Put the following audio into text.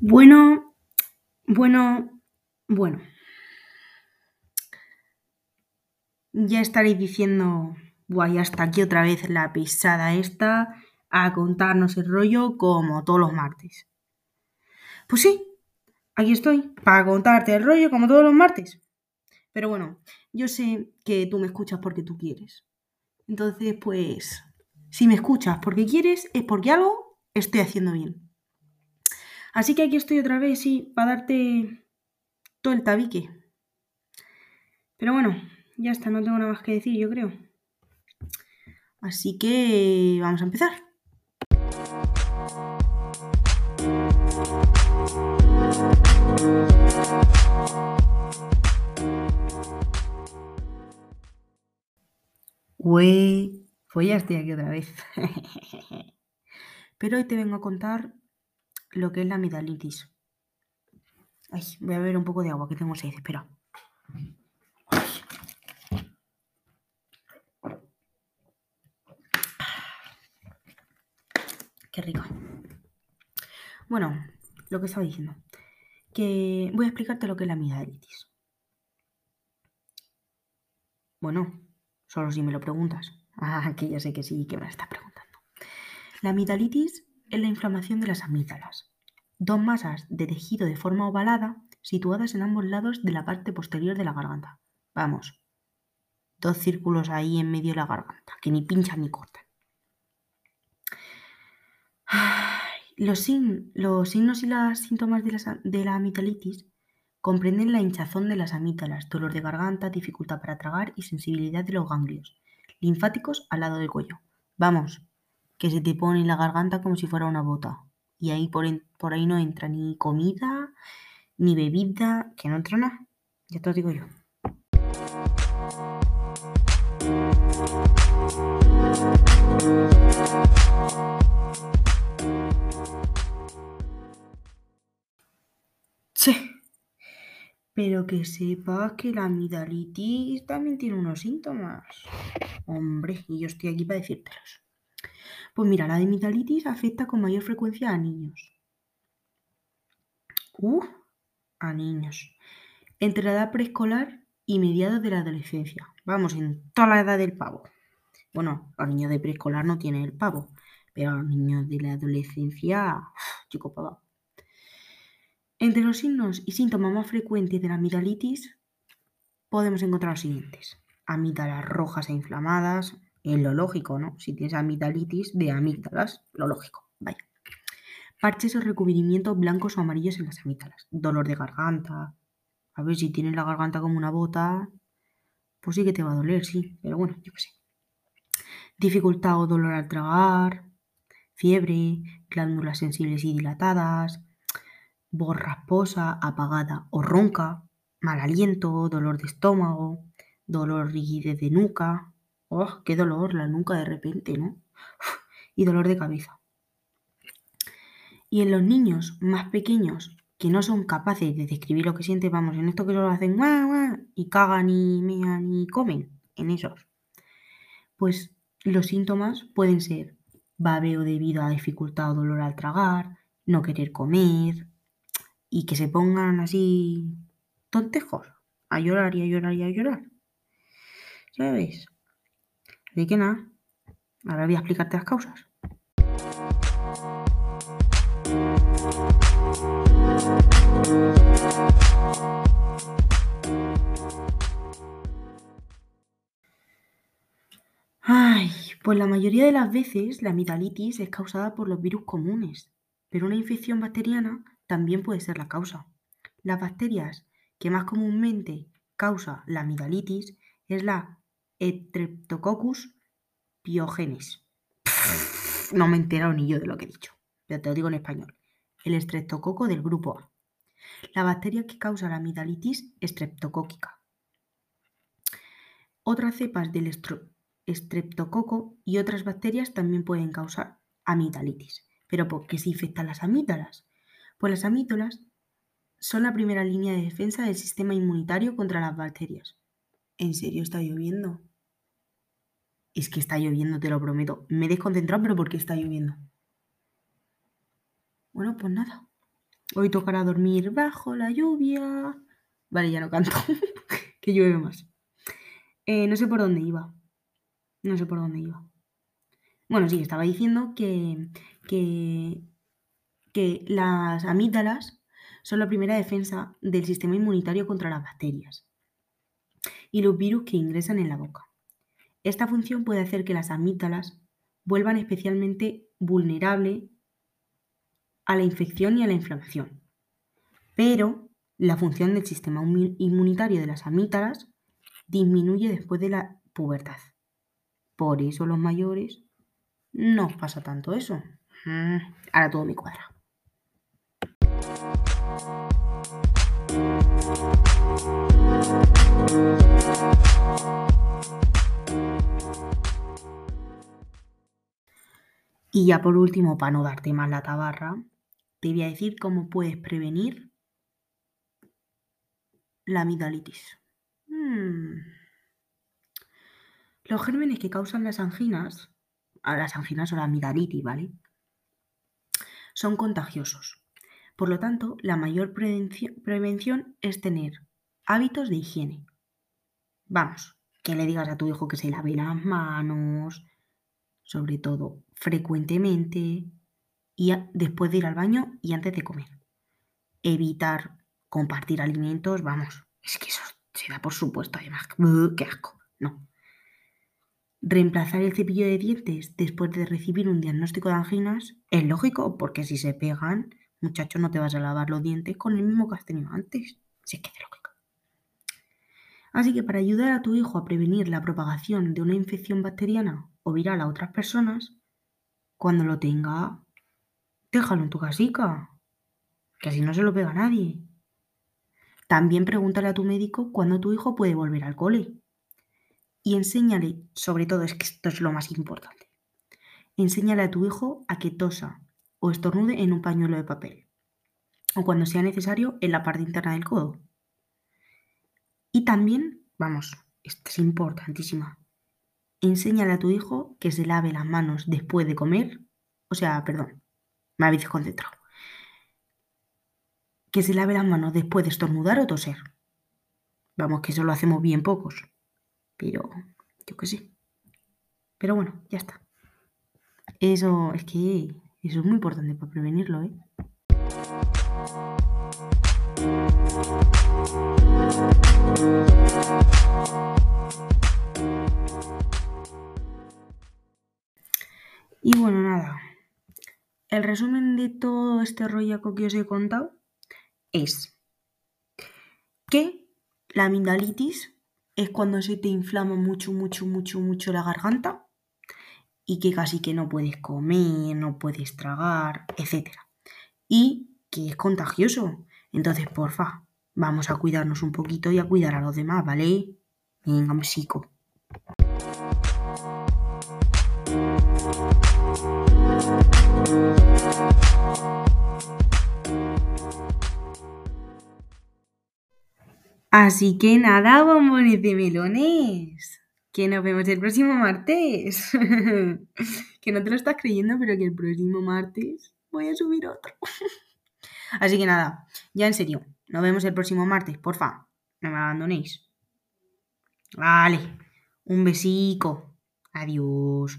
Bueno, bueno, bueno. Ya estaréis diciendo, guay, hasta aquí otra vez la pisada esta a contarnos el rollo como todos los martes. Pues sí, aquí estoy, para contarte el rollo como todos los martes. Pero bueno, yo sé que tú me escuchas porque tú quieres. Entonces, pues, si me escuchas porque quieres, es porque algo estoy haciendo bien. Así que aquí estoy otra vez, sí, para darte todo el tabique. Pero bueno, ya está, no tengo nada más que decir, yo creo. Así que vamos a empezar. Güey, pues ya estoy aquí otra vez. Pero hoy te vengo a contar lo que es la amigdalitis. Ay, voy a beber un poco de agua, que tengo sed, espera. Qué rico. Bueno, lo que estaba diciendo. Que voy a explicarte lo que es la amigdalitis. Bueno, solo si me lo preguntas. Ah, que ya sé que sí, que me la estás preguntando. La amigdalitis es la inflamación de las amígdalas, dos masas de tejido de forma ovalada situadas en ambos lados de la parte posterior de la garganta. Vamos, dos círculos ahí en medio de la garganta, que ni pinchan ni cortan. Los, signos y los síntomas de la, de la amigdalitis comprenden la hinchazón de las amígdalas, dolor de garganta, dificultad para tragar y sensibilidad de los ganglios linfáticos al lado del cuello. Vamos, que se te pone en la garganta como si fuera una bota. Y ahí por, por ahí no entra ni comida, ni bebida, que no entra nada. Ya te lo digo yo. Sí. Pero que sepas que la amigdalitis también tiene unos síntomas. Hombre, y yo estoy aquí para decírtelos. Pues mira, la amigdalitis afecta con mayor frecuencia a niños. Uh, a niños. Entre la edad preescolar y mediados de la adolescencia. Vamos, en toda la edad del pavo. Bueno, los niños de preescolar no tienen el pavo, pero los niños de la adolescencia, chico pavo. Entre los signos y síntomas más frecuentes de la amigdalitis podemos encontrar los siguientes. Amígdalas rojas e inflamadas, es lo lógico, ¿no? Si tienes amigdalitis de amígdalas, lo lógico, vaya. Parches o recubrimientos blancos o amarillos en las amígdalas. Dolor de garganta. A ver, si tienes la garganta como una bota, pues sí que te va a doler, sí. Pero bueno, yo qué sé. Dificultad o dolor al tragar. Fiebre, glándulas sensibles y dilatadas. Voz rasposa, apagada o ronca. Mal aliento, dolor de estómago. Dolor rigidez de nuca, ¡Oh, qué dolor! La nuca de repente, ¿no? y dolor de cabeza. Y en los niños más pequeños que no son capaces de describir lo que sienten, vamos, en esto que solo hacen guau, y cagan y mean y comen, en esos, pues los síntomas pueden ser babeo debido a dificultad o dolor al tragar, no querer comer y que se pongan así tontejos, a llorar y a llorar y a llorar. ¿Sabes? Así que nada, ahora voy a explicarte las causas. Ay, pues la mayoría de las veces la amigdalitis es causada por los virus comunes, pero una infección bacteriana también puede ser la causa. Las bacterias que más comúnmente causa la amigdalitis es la Streptococcus pyogenes. No me he enterado ni yo de lo que he dicho, pero te lo digo en español. El estreptococo del grupo A. La bacteria que causa la amigdalitis estreptocóquica. Otras cepas del estreptococo y otras bacterias también pueden causar amigdalitis. ¿Pero por qué se infectan las amígdalas? Pues las amígdalas son la primera línea de defensa del sistema inmunitario contra las bacterias. ¿En serio está lloviendo? Es que está lloviendo, te lo prometo. Me he desconcentrado, pero ¿por qué está lloviendo? Bueno, pues nada. Hoy tocará dormir bajo la lluvia. Vale, ya no canto, que llueve más. Eh, no sé por dónde iba. No sé por dónde iba. Bueno, sí, estaba diciendo que, que, que las amígdalas son la primera defensa del sistema inmunitario contra las bacterias y los virus que ingresan en la boca. Esta función puede hacer que las amígdalas vuelvan especialmente vulnerables a la infección y a la inflamación. Pero la función del sistema inmunitario de las amígdalas disminuye después de la pubertad. Por eso los mayores no os pasa tanto eso. Mm, ahora todo me cuadra. Y ya por último, para no darte más la tabarra, te voy a decir cómo puedes prevenir la amigdalitis. Hmm. Los gérmenes que causan las anginas, a las anginas o la amigdalitis, ¿vale? Son contagiosos. Por lo tanto, la mayor prevención es tener hábitos de higiene. Vamos, que le digas a tu hijo que se lave las manos, sobre todo frecuentemente, y después de ir al baño y antes de comer. Evitar compartir alimentos, vamos, es que eso se da por supuesto, además, qué asco, no. Reemplazar el cepillo de dientes después de recibir un diagnóstico de anginas es lógico, porque si se pegan, muchacho, no te vas a lavar los dientes con el mismo que has tenido antes. Si es lógico. Así que para ayudar a tu hijo a prevenir la propagación de una infección bacteriana o viral a otras personas, cuando lo tenga, déjalo en tu casica, que así no se lo pega a nadie. También pregúntale a tu médico cuándo tu hijo puede volver al cole. Y enséñale, sobre todo es que esto es lo más importante, enséñale a tu hijo a que tosa o estornude en un pañuelo de papel, o cuando sea necesario en la parte interna del codo. Y también, vamos, esto es importantísima, enséñale a tu hijo que se lave las manos después de comer, o sea, perdón, me habéis concentrado, que se lave las manos después de estornudar o toser. Vamos, que eso lo hacemos bien pocos, pero yo que sé. Pero bueno, ya está. Eso es que eso es muy importante para prevenirlo, ¿eh? El resumen de todo este rollo que os he contado es que la amigdalitis es cuando se te inflama mucho, mucho, mucho, mucho la garganta y que casi que no puedes comer, no puedes tragar, etc. Y que es contagioso. Entonces, porfa, vamos a cuidarnos un poquito y a cuidar a los demás, ¿vale? Venga, un psico. Así que nada, bombones de melones que nos vemos el próximo martes. que no te lo estás creyendo, pero que el próximo martes voy a subir otro. Así que nada, ya en serio, nos vemos el próximo martes, porfa. No me abandonéis. Vale, un besico. Adiós.